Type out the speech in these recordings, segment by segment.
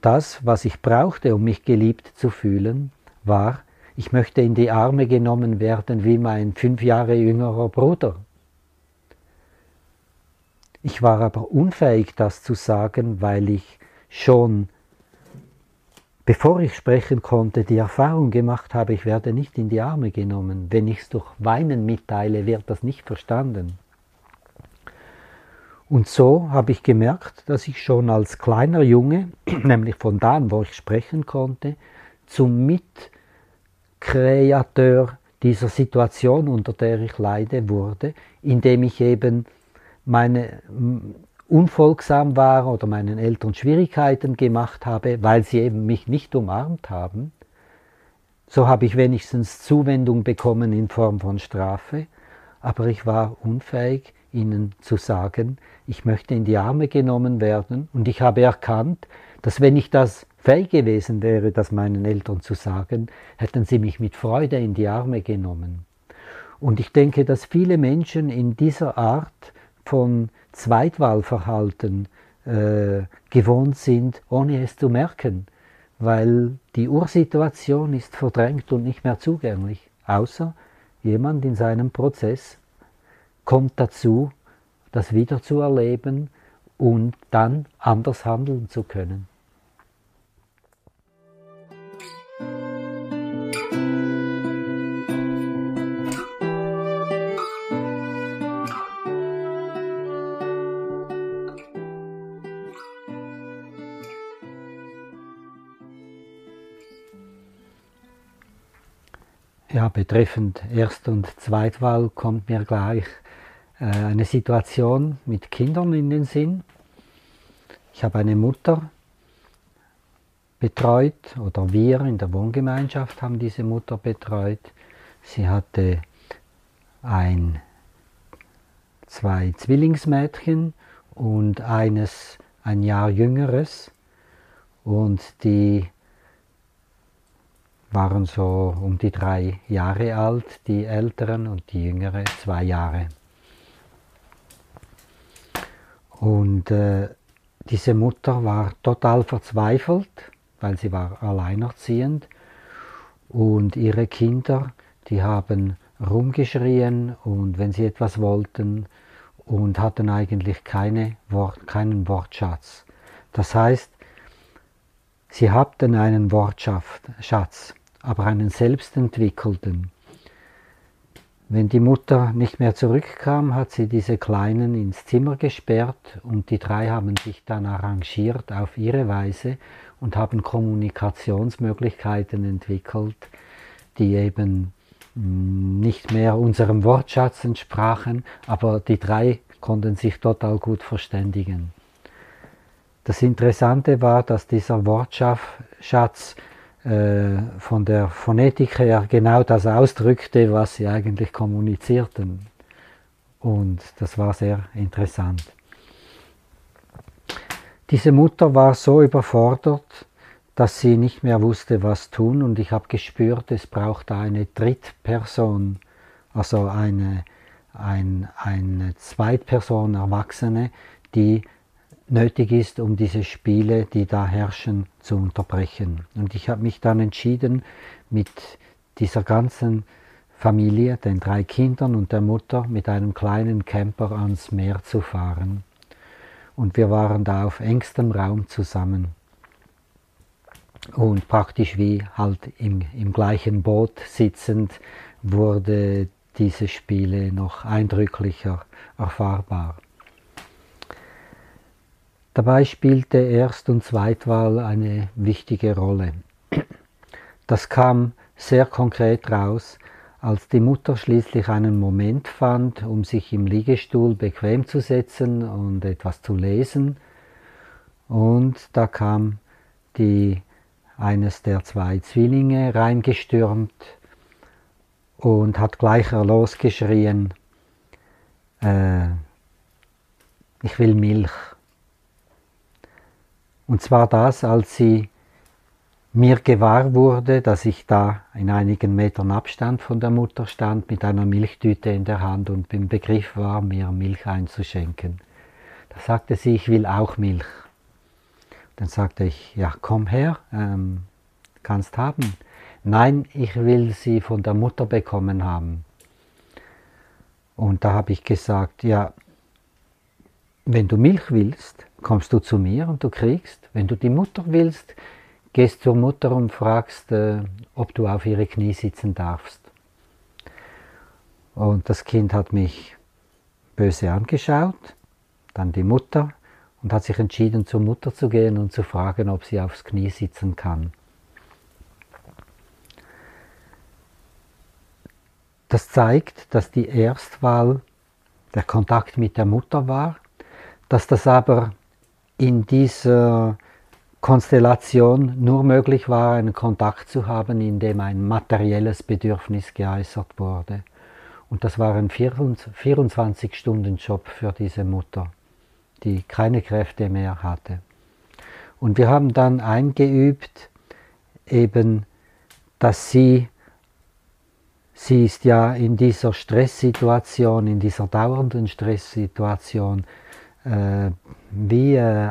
das, was ich brauchte, um mich geliebt zu fühlen, war, ich möchte in die Arme genommen werden wie mein fünf Jahre jüngerer Bruder. Ich war aber unfähig, das zu sagen, weil ich schon, bevor ich sprechen konnte, die Erfahrung gemacht habe, ich werde nicht in die Arme genommen. Wenn ich es durch Weinen mitteile, wird das nicht verstanden. Und so habe ich gemerkt, dass ich schon als kleiner Junge, nämlich von da an, wo ich sprechen konnte, zum Mitkreateur dieser Situation, unter der ich leide, wurde, indem ich eben meine unfolgsam war oder meinen Eltern Schwierigkeiten gemacht habe, weil sie eben mich nicht umarmt haben. So habe ich wenigstens Zuwendung bekommen in Form von Strafe, aber ich war unfähig, ihnen zu sagen, ich möchte in die Arme genommen werden und ich habe erkannt, dass wenn ich das fähig gewesen wäre, das meinen Eltern zu sagen, hätten sie mich mit Freude in die Arme genommen. Und ich denke, dass viele Menschen in dieser Art von Zweitwahlverhalten äh, gewohnt sind, ohne es zu merken, weil die Ursituation ist verdrängt und nicht mehr zugänglich, außer jemand in seinem Prozess kommt dazu, das wieder zu erleben und dann anders handeln zu können. Ja, betreffend Erst- und Zweitwahl kommt mir gleich eine Situation mit Kindern in den Sinn. Ich habe eine Mutter betreut oder wir in der Wohngemeinschaft haben diese Mutter betreut. Sie hatte ein, zwei Zwillingsmädchen und eines ein Jahr jüngeres und die waren so um die drei Jahre alt, die älteren und die jüngere zwei Jahre. Und äh, diese Mutter war total verzweifelt, weil sie war alleinerziehend und ihre Kinder, die haben rumgeschrien und wenn sie etwas wollten und hatten eigentlich keine Wort, keinen Wortschatz. Das heißt, sie hatten einen Wortschatz, aber einen selbstentwickelten. Wenn die Mutter nicht mehr zurückkam, hat sie diese Kleinen ins Zimmer gesperrt und die drei haben sich dann arrangiert auf ihre Weise und haben Kommunikationsmöglichkeiten entwickelt, die eben mm, nicht mehr unserem Wortschatz entsprachen, aber die drei konnten sich total gut verständigen. Das Interessante war, dass dieser Wortschatz von der Phonetik her genau das ausdrückte, was sie eigentlich kommunizierten. Und das war sehr interessant. Diese Mutter war so überfordert, dass sie nicht mehr wusste, was tun. Und ich habe gespürt, es braucht eine Drittperson, also eine, ein, eine Zweitperson, Erwachsene, die nötig ist, um diese Spiele, die da herrschen, zu unterbrechen. Und ich habe mich dann entschieden, mit dieser ganzen Familie, den drei Kindern und der Mutter, mit einem kleinen Camper ans Meer zu fahren. Und wir waren da auf engstem Raum zusammen. Und praktisch wie halt im, im gleichen Boot sitzend wurde diese Spiele noch eindrücklicher erfahrbar. Dabei spielte Erst- und Zweitwahl eine wichtige Rolle. Das kam sehr konkret raus, als die Mutter schließlich einen Moment fand, um sich im Liegestuhl bequem zu setzen und etwas zu lesen. Und da kam die, eines der zwei Zwillinge reingestürmt und hat gleich losgeschrien, äh, ich will Milch. Und zwar das, als sie mir gewahr wurde, dass ich da in einigen Metern Abstand von der Mutter stand mit einer Milchtüte in der Hand und im Begriff war, mir Milch einzuschenken. Da sagte sie, ich will auch Milch. Dann sagte ich, ja, komm her, ähm, kannst haben. Nein, ich will sie von der Mutter bekommen haben. Und da habe ich gesagt, ja, wenn du Milch willst, kommst du zu mir und du kriegst. Wenn du die Mutter willst, gehst zur Mutter und fragst, äh, ob du auf ihre Knie sitzen darfst. Und das Kind hat mich böse angeschaut, dann die Mutter und hat sich entschieden, zur Mutter zu gehen und zu fragen, ob sie aufs Knie sitzen kann. Das zeigt, dass die Erstwahl der Kontakt mit der Mutter war dass das aber in dieser Konstellation nur möglich war, einen Kontakt zu haben, in dem ein materielles Bedürfnis geäußert wurde. Und das war ein 24-Stunden-Job für diese Mutter, die keine Kräfte mehr hatte. Und wir haben dann eingeübt, eben, dass sie, sie ist ja in dieser Stresssituation, in dieser dauernden Stresssituation, äh, wie äh,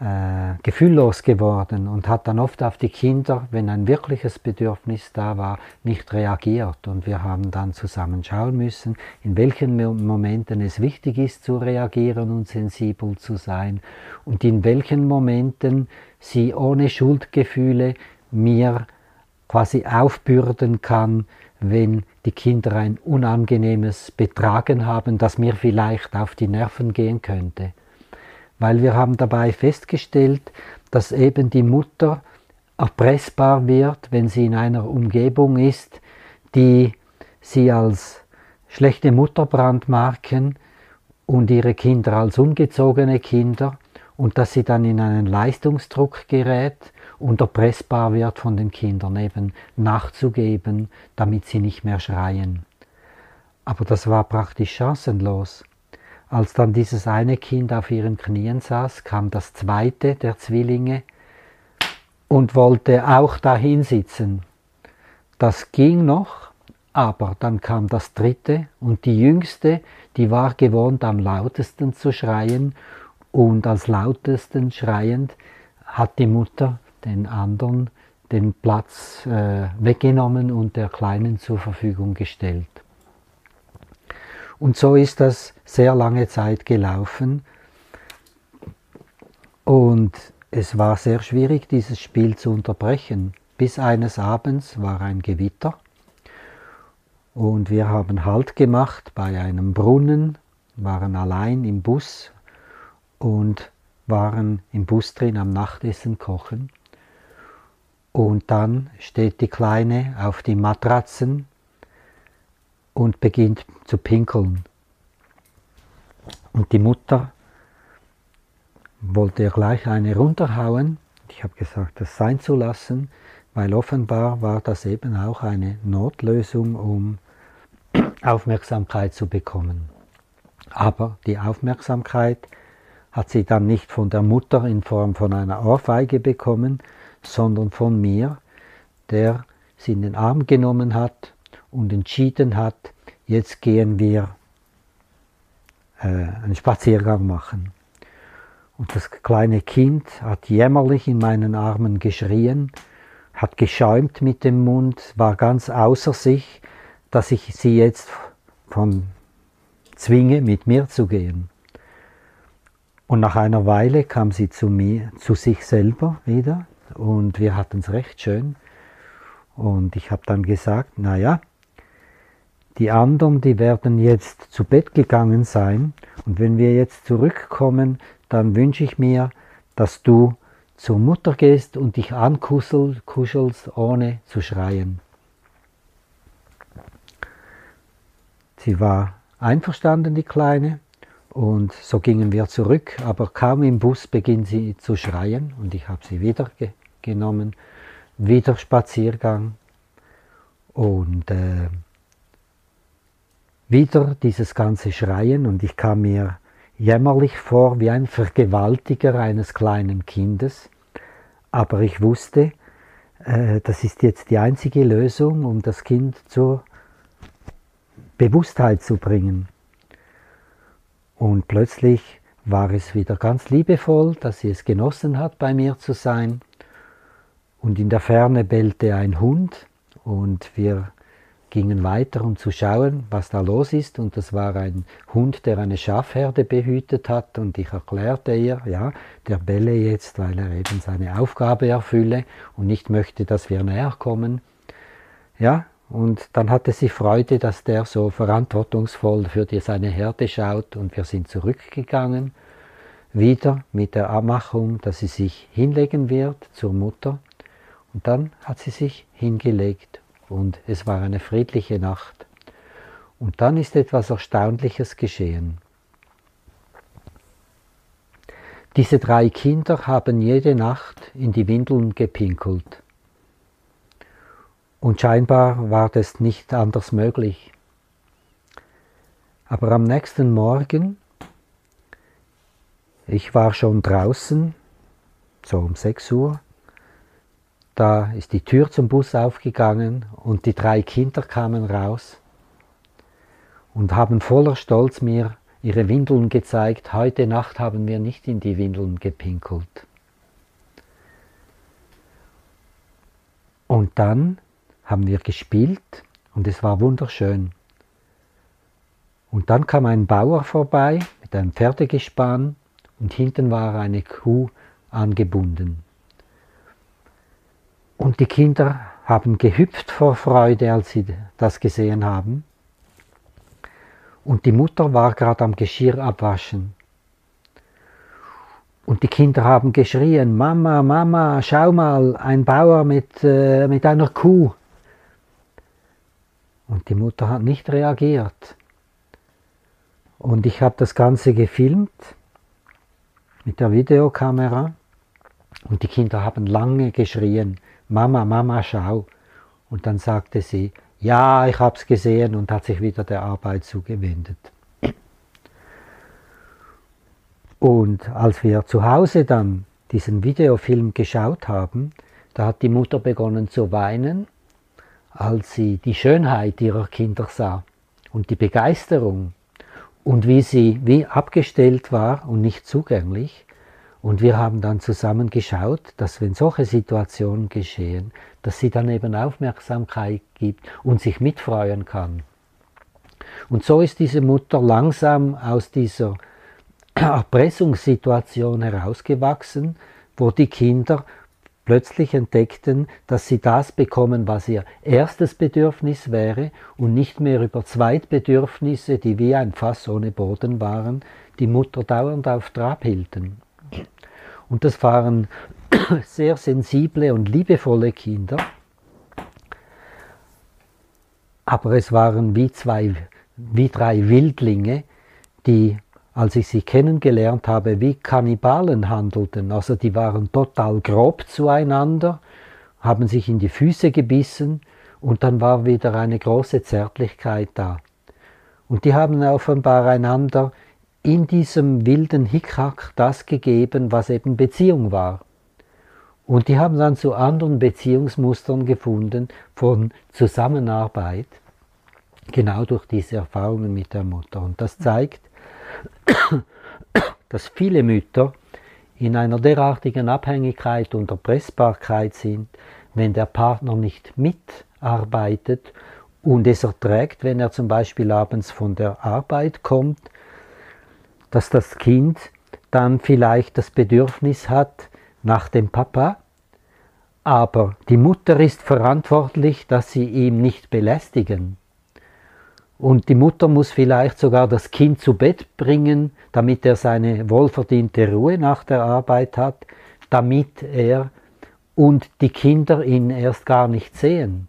äh, gefühllos geworden und hat dann oft auf die Kinder, wenn ein wirkliches Bedürfnis da war, nicht reagiert. Und wir haben dann zusammen schauen müssen, in welchen Momenten es wichtig ist zu reagieren und sensibel zu sein und in welchen Momenten sie ohne Schuldgefühle mir quasi aufbürden kann, wenn die Kinder ein unangenehmes Betragen haben, das mir vielleicht auf die Nerven gehen könnte. Weil wir haben dabei festgestellt, dass eben die Mutter erpressbar wird, wenn sie in einer Umgebung ist, die sie als schlechte Mutter brandmarken und ihre Kinder als ungezogene Kinder und dass sie dann in einen Leistungsdruck gerät und erpressbar wird von den Kindern, eben nachzugeben, damit sie nicht mehr schreien. Aber das war praktisch chancenlos. Als dann dieses eine Kind auf ihren Knien saß, kam das zweite der Zwillinge und wollte auch dahin sitzen. Das ging noch, aber dann kam das dritte und die jüngste, die war gewohnt am lautesten zu schreien und als lautesten schreiend hat die Mutter den anderen den Platz äh, weggenommen und der Kleinen zur Verfügung gestellt. Und so ist das sehr lange Zeit gelaufen. Und es war sehr schwierig, dieses Spiel zu unterbrechen. Bis eines Abends war ein Gewitter und wir haben Halt gemacht bei einem Brunnen, waren allein im Bus und waren im Bus drin am Nachtessen kochen. Und dann steht die Kleine auf die Matratzen und beginnt zu pinkeln. Und die Mutter wollte ihr gleich eine runterhauen. Ich habe gesagt, das sein zu lassen, weil offenbar war das eben auch eine Notlösung, um Aufmerksamkeit zu bekommen. Aber die Aufmerksamkeit hat sie dann nicht von der Mutter in Form von einer Ohrfeige bekommen, sondern von mir, der sie in den Arm genommen hat und entschieden hat, jetzt gehen wir äh, einen Spaziergang machen. Und das kleine Kind hat jämmerlich in meinen Armen geschrien, hat geschäumt mit dem Mund, war ganz außer sich, dass ich sie jetzt von zwinge, mit mir zu gehen. Und nach einer Weile kam sie zu mir, zu sich selber wieder und wir hatten es recht schön. Und ich habe dann gesagt, naja, die anderen, die werden jetzt zu Bett gegangen sein und wenn wir jetzt zurückkommen, dann wünsche ich mir, dass du zur Mutter gehst und dich ankuschelst, ohne zu schreien. Sie war einverstanden, die Kleine, und so gingen wir zurück, aber kaum im Bus beginnt sie zu schreien und ich habe sie wieder genommen, wieder Spaziergang und äh, wieder dieses ganze Schreien und ich kam mir jämmerlich vor wie ein Vergewaltiger eines kleinen Kindes, aber ich wusste, äh, das ist jetzt die einzige Lösung, um das Kind zur Bewusstheit zu bringen. Und plötzlich war es wieder ganz liebevoll, dass sie es genossen hat, bei mir zu sein. Und in der Ferne bellte ein Hund und wir gingen weiter, um zu schauen, was da los ist. Und das war ein Hund, der eine Schafherde behütet hat. Und ich erklärte ihr, ja, der belle jetzt, weil er eben seine Aufgabe erfülle und nicht möchte, dass wir näher kommen. Ja, und dann hatte sie Freude, dass der so verantwortungsvoll für die, seine Herde schaut. Und wir sind zurückgegangen, wieder mit der Abmachung, dass sie sich hinlegen wird zur Mutter. Und dann hat sie sich hingelegt und es war eine friedliche Nacht. Und dann ist etwas Erstaunliches geschehen. Diese drei Kinder haben jede Nacht in die Windeln gepinkelt. Und scheinbar war das nicht anders möglich. Aber am nächsten Morgen, ich war schon draußen, so um 6 Uhr, da ist die Tür zum Bus aufgegangen und die drei Kinder kamen raus und haben voller Stolz mir ihre Windeln gezeigt. Heute Nacht haben wir nicht in die Windeln gepinkelt. Und dann haben wir gespielt und es war wunderschön. Und dann kam ein Bauer vorbei mit einem Pferdegespann und hinten war eine Kuh angebunden. Und die Kinder haben gehüpft vor Freude, als sie das gesehen haben. Und die Mutter war gerade am Geschirr abwaschen. Und die Kinder haben geschrien, Mama, Mama, schau mal, ein Bauer mit, äh, mit einer Kuh. Und die Mutter hat nicht reagiert. Und ich habe das Ganze gefilmt mit der Videokamera. Und die Kinder haben lange geschrien, Mama, Mama, schau. Und dann sagte sie, ja, ich hab's gesehen und hat sich wieder der Arbeit zugewendet. Und als wir zu Hause dann diesen Videofilm geschaut haben, da hat die Mutter begonnen zu weinen, als sie die Schönheit ihrer Kinder sah und die Begeisterung und wie sie wie abgestellt war und nicht zugänglich. Und wir haben dann zusammen geschaut, dass wenn solche Situationen geschehen, dass sie dann eben Aufmerksamkeit gibt und sich mitfreuen kann. Und so ist diese Mutter langsam aus dieser Erpressungssituation herausgewachsen, wo die Kinder plötzlich entdeckten, dass sie das bekommen, was ihr erstes Bedürfnis wäre und nicht mehr über Zweitbedürfnisse, die wie ein Fass ohne Boden waren, die Mutter dauernd auf Trab hielten. Und das waren sehr sensible und liebevolle Kinder. Aber es waren wie zwei, wie drei Wildlinge, die, als ich sie kennengelernt habe, wie Kannibalen handelten. Also die waren total grob zueinander, haben sich in die Füße gebissen und dann war wieder eine große Zärtlichkeit da. Und die haben offenbar einander in diesem wilden Hickhack das gegeben, was eben Beziehung war. Und die haben dann zu anderen Beziehungsmustern gefunden von Zusammenarbeit, genau durch diese Erfahrungen mit der Mutter. Und das zeigt, dass viele Mütter in einer derartigen Abhängigkeit und Erpressbarkeit sind, wenn der Partner nicht mitarbeitet und es erträgt, wenn er zum Beispiel abends von der Arbeit kommt dass das Kind dann vielleicht das Bedürfnis hat nach dem Papa, aber die Mutter ist verantwortlich, dass sie ihm nicht belästigen. Und die Mutter muss vielleicht sogar das Kind zu Bett bringen, damit er seine wohlverdiente Ruhe nach der Arbeit hat, damit er und die Kinder ihn erst gar nicht sehen.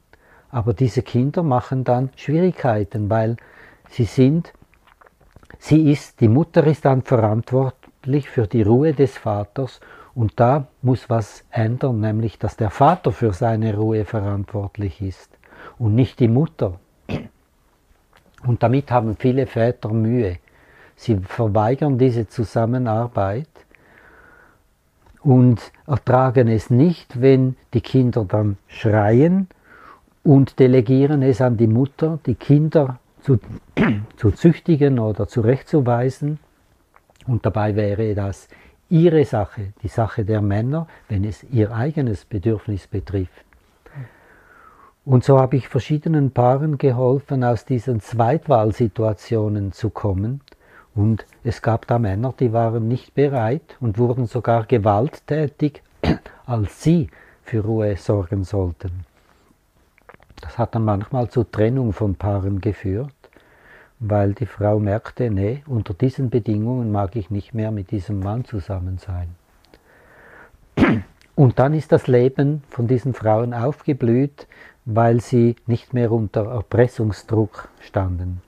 Aber diese Kinder machen dann Schwierigkeiten, weil sie sind Sie ist, die Mutter ist dann verantwortlich für die Ruhe des Vaters und da muss was ändern, nämlich dass der Vater für seine Ruhe verantwortlich ist und nicht die Mutter. Und damit haben viele Väter Mühe. Sie verweigern diese Zusammenarbeit und ertragen es nicht, wenn die Kinder dann schreien und delegieren es an die Mutter. Die Kinder zu, zu züchtigen oder zurechtzuweisen. Und dabei wäre das ihre Sache, die Sache der Männer, wenn es ihr eigenes Bedürfnis betrifft. Und so habe ich verschiedenen Paaren geholfen, aus diesen Zweitwahlsituationen zu kommen. Und es gab da Männer, die waren nicht bereit und wurden sogar gewalttätig, als sie für Ruhe sorgen sollten. Das hat dann manchmal zur Trennung von Paaren geführt, weil die Frau merkte, nee, unter diesen Bedingungen mag ich nicht mehr mit diesem Mann zusammen sein. Und dann ist das Leben von diesen Frauen aufgeblüht, weil sie nicht mehr unter Erpressungsdruck standen.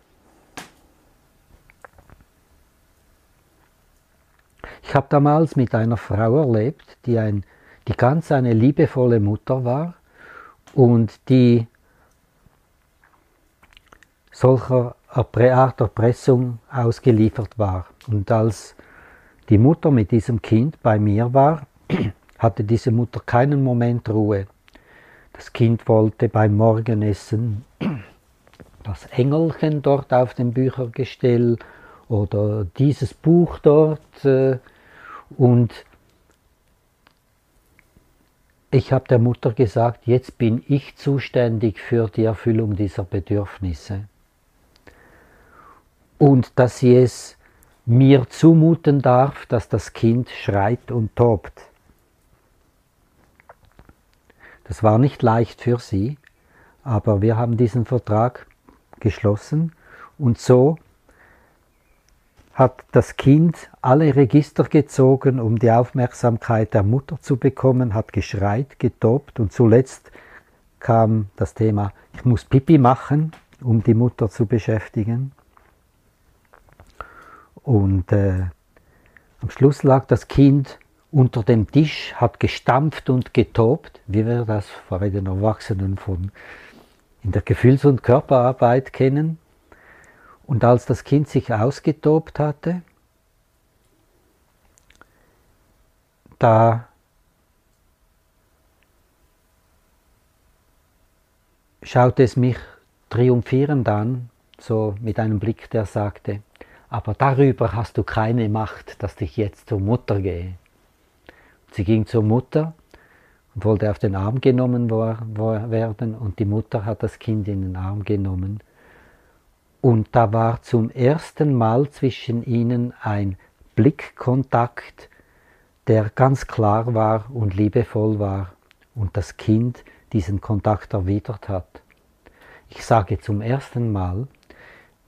Ich habe damals mit einer Frau erlebt, die, ein, die ganz eine liebevolle Mutter war und die solcher Art Erpressung ausgeliefert war. Und als die Mutter mit diesem Kind bei mir war, hatte diese Mutter keinen Moment Ruhe. Das Kind wollte beim Morgenessen das Engelchen dort auf dem Büchergestell oder dieses Buch dort äh, und ich habe der Mutter gesagt, jetzt bin ich zuständig für die Erfüllung dieser Bedürfnisse und dass sie es mir zumuten darf, dass das Kind schreit und tobt. Das war nicht leicht für sie, aber wir haben diesen Vertrag geschlossen und so hat das Kind alle Register gezogen, um die Aufmerksamkeit der Mutter zu bekommen, hat geschreit, getobt und zuletzt kam das Thema, ich muss Pipi machen, um die Mutter zu beschäftigen. Und äh, am Schluss lag das Kind unter dem Tisch, hat gestampft und getobt, wie wir das vor den Erwachsenen von in der Gefühls- und Körperarbeit kennen. Und als das Kind sich ausgetobt hatte, da schaute es mich triumphierend an, so mit einem Blick, der sagte, aber darüber hast du keine Macht, dass ich jetzt zur Mutter gehe. Sie ging zur Mutter und wollte auf den Arm genommen werden und die Mutter hat das Kind in den Arm genommen. Und da war zum ersten Mal zwischen ihnen ein Blickkontakt, der ganz klar war und liebevoll war und das Kind diesen Kontakt erwidert hat. Ich sage zum ersten Mal,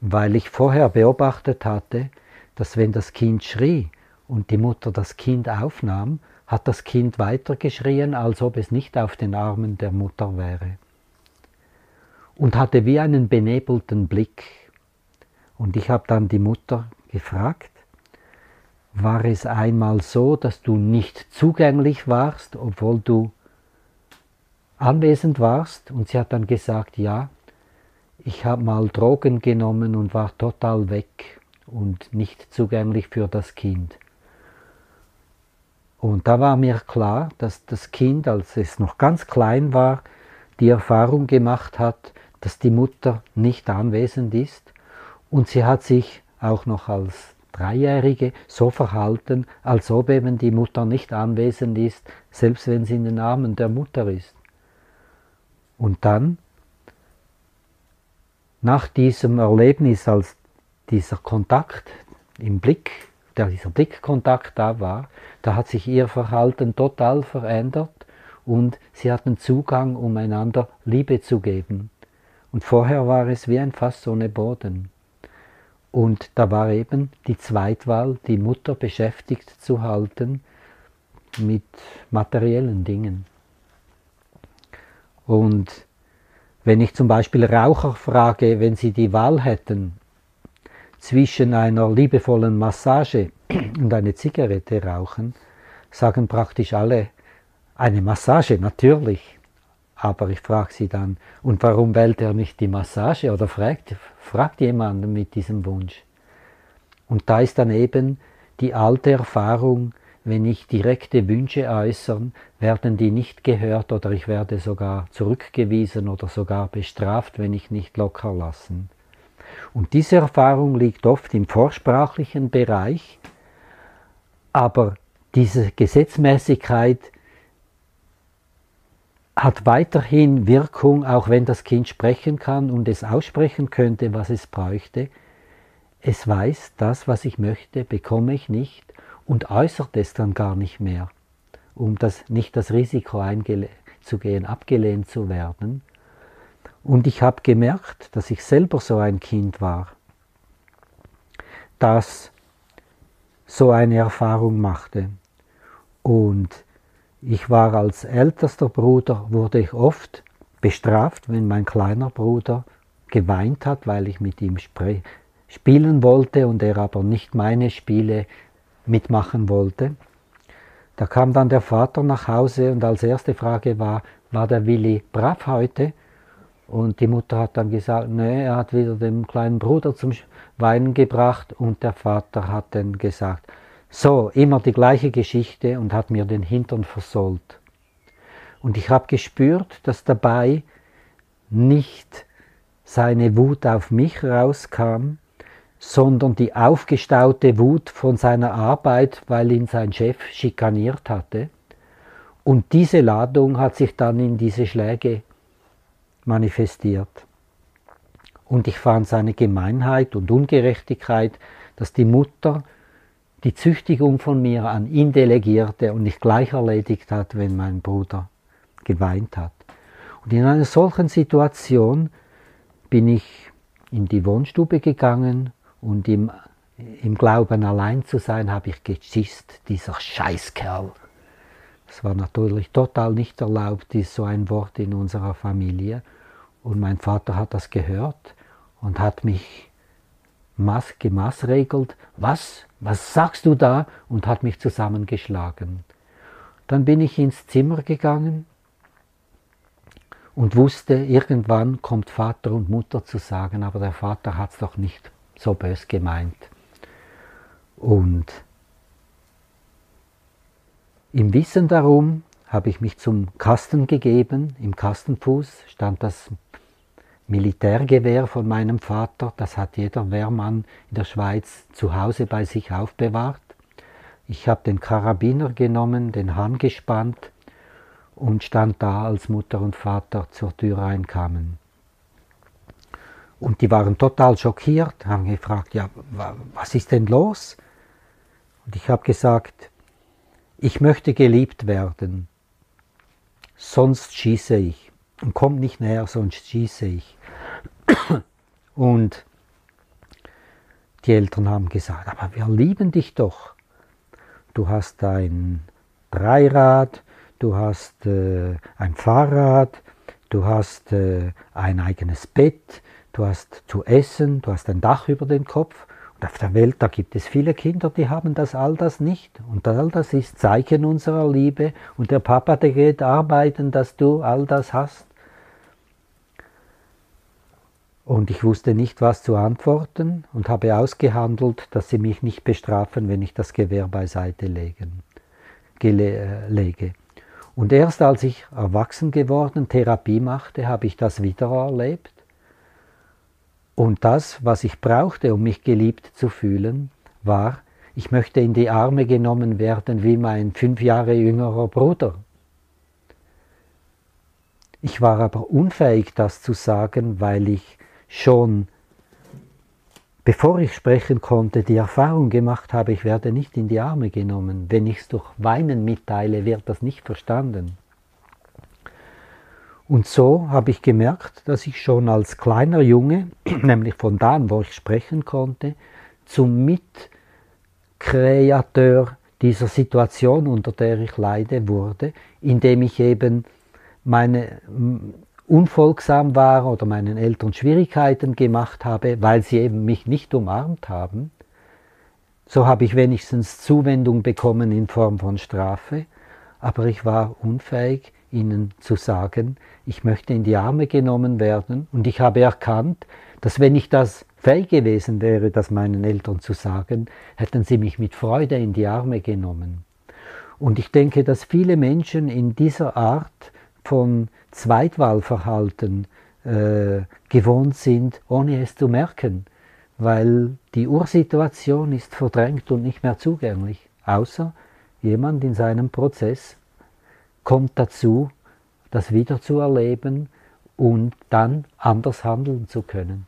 weil ich vorher beobachtet hatte, dass wenn das Kind schrie und die Mutter das Kind aufnahm, hat das Kind weitergeschrien, als ob es nicht auf den Armen der Mutter wäre. Und hatte wie einen benebelten Blick. Und ich habe dann die Mutter gefragt, war es einmal so, dass du nicht zugänglich warst, obwohl du anwesend warst? Und sie hat dann gesagt, ja, ich habe mal Drogen genommen und war total weg und nicht zugänglich für das Kind. Und da war mir klar, dass das Kind, als es noch ganz klein war, die Erfahrung gemacht hat, dass die Mutter nicht anwesend ist und sie hat sich auch noch als Dreijährige so verhalten, als ob eben die Mutter nicht anwesend ist, selbst wenn sie in den Armen der Mutter ist. Und dann nach diesem Erlebnis, als dieser Kontakt im Blick, der dieser Blickkontakt da war, da hat sich ihr Verhalten total verändert und sie hatten Zugang, um einander Liebe zu geben. Und vorher war es wie ein Fass ohne Boden. Und da war eben die Zweitwahl, die Mutter beschäftigt zu halten mit materiellen Dingen. Und wenn ich zum Beispiel Raucher frage, wenn sie die Wahl hätten zwischen einer liebevollen Massage und eine Zigarette rauchen, sagen praktisch alle eine Massage, natürlich. Aber ich frage sie dann, und warum wählt er nicht die Massage? Oder fragt, fragt jemanden mit diesem Wunsch. Und da ist dann eben die alte Erfahrung, wenn ich direkte Wünsche äußern, werden die nicht gehört oder ich werde sogar zurückgewiesen oder sogar bestraft, wenn ich nicht locker lassen. Und diese Erfahrung liegt oft im vorsprachlichen Bereich, Aber diese Gesetzmäßigkeit hat weiterhin Wirkung, auch wenn das Kind sprechen kann und es aussprechen könnte, was es bräuchte. Es weiß, das, was ich möchte, bekomme ich nicht und äußert es dann gar nicht mehr, um das, nicht das Risiko einzugehen, abgelehnt zu werden. Und ich habe gemerkt, dass ich selber so ein Kind war, das so eine Erfahrung machte. Und ich war als ältester Bruder, wurde ich oft bestraft, wenn mein kleiner Bruder geweint hat, weil ich mit ihm spielen wollte und er aber nicht meine Spiele mitmachen wollte. Da kam dann der Vater nach Hause und als erste Frage war, war der Willi brav heute? Und die Mutter hat dann gesagt, nee, er hat wieder den kleinen Bruder zum Weinen gebracht und der Vater hat dann gesagt, so, immer die gleiche Geschichte und hat mir den Hintern versollt. Und ich habe gespürt, dass dabei nicht seine Wut auf mich rauskam, sondern die aufgestaute Wut von seiner Arbeit, weil ihn sein Chef schikaniert hatte. Und diese Ladung hat sich dann in diese Schläge manifestiert. Und ich fand seine Gemeinheit und Ungerechtigkeit, dass die Mutter die Züchtigung von mir an ihn delegierte und nicht gleich erledigt hat, wenn mein Bruder geweint hat. Und in einer solchen Situation bin ich in die Wohnstube gegangen und im, im Glauben allein zu sein, habe ich geschisst, dieser Scheißkerl. Es war natürlich total nicht erlaubt, ist so ein Wort in unserer Familie. Und mein Vater hat das gehört und hat mich gemaßregelt. Was? Was sagst du da? Und hat mich zusammengeschlagen. Dann bin ich ins Zimmer gegangen und wusste, irgendwann kommt Vater und Mutter zu sagen, aber der Vater hat es doch nicht so bös gemeint. Und im Wissen darum habe ich mich zum Kasten gegeben. Im Kastenfuß stand das Militärgewehr von meinem Vater, das hat jeder Wehrmann in der Schweiz zu Hause bei sich aufbewahrt. Ich habe den Karabiner genommen, den Hahn gespannt und stand da, als Mutter und Vater zur Tür reinkamen. Und die waren total schockiert, haben gefragt, ja, was ist denn los? Und ich habe gesagt, ich möchte geliebt werden, sonst schieße ich. Und kommt nicht näher, sonst schieße ich. Und die Eltern haben gesagt, aber wir lieben dich doch. Du hast ein Dreirad, du hast äh, ein Fahrrad, du hast äh, ein eigenes Bett, du hast zu essen, du hast ein Dach über den Kopf. Und auf der Welt, da gibt es viele Kinder, die haben das all das nicht. Und all das ist Zeichen unserer Liebe. Und der Papa, der geht arbeiten, dass du all das hast. Und ich wusste nicht, was zu antworten und habe ausgehandelt, dass sie mich nicht bestrafen, wenn ich das Gewehr beiseite legen, äh, lege. Und erst als ich erwachsen geworden Therapie machte, habe ich das wieder erlebt. Und das, was ich brauchte, um mich geliebt zu fühlen, war, ich möchte in die Arme genommen werden wie mein fünf Jahre jüngerer Bruder. Ich war aber unfähig, das zu sagen, weil ich schon bevor ich sprechen konnte, die Erfahrung gemacht habe, ich werde nicht in die Arme genommen. Wenn ich es durch Weinen mitteile, wird das nicht verstanden. Und so habe ich gemerkt, dass ich schon als kleiner Junge, nämlich von da an, wo ich sprechen konnte, zum Mitkreateur dieser Situation, unter der ich leide, wurde, indem ich eben meine unfolgsam war oder meinen Eltern Schwierigkeiten gemacht habe, weil sie eben mich nicht umarmt haben, so habe ich wenigstens Zuwendung bekommen in Form von Strafe, aber ich war unfähig, ihnen zu sagen, ich möchte in die Arme genommen werden und ich habe erkannt, dass wenn ich das fähig gewesen wäre, das meinen Eltern zu sagen, hätten sie mich mit Freude in die Arme genommen. Und ich denke, dass viele Menschen in dieser Art von Zweitwahlverhalten äh, gewohnt sind, ohne es zu merken, weil die Ursituation ist verdrängt und nicht mehr zugänglich. außer jemand in seinem Prozess kommt dazu, das wieder zu erleben und dann anders handeln zu können.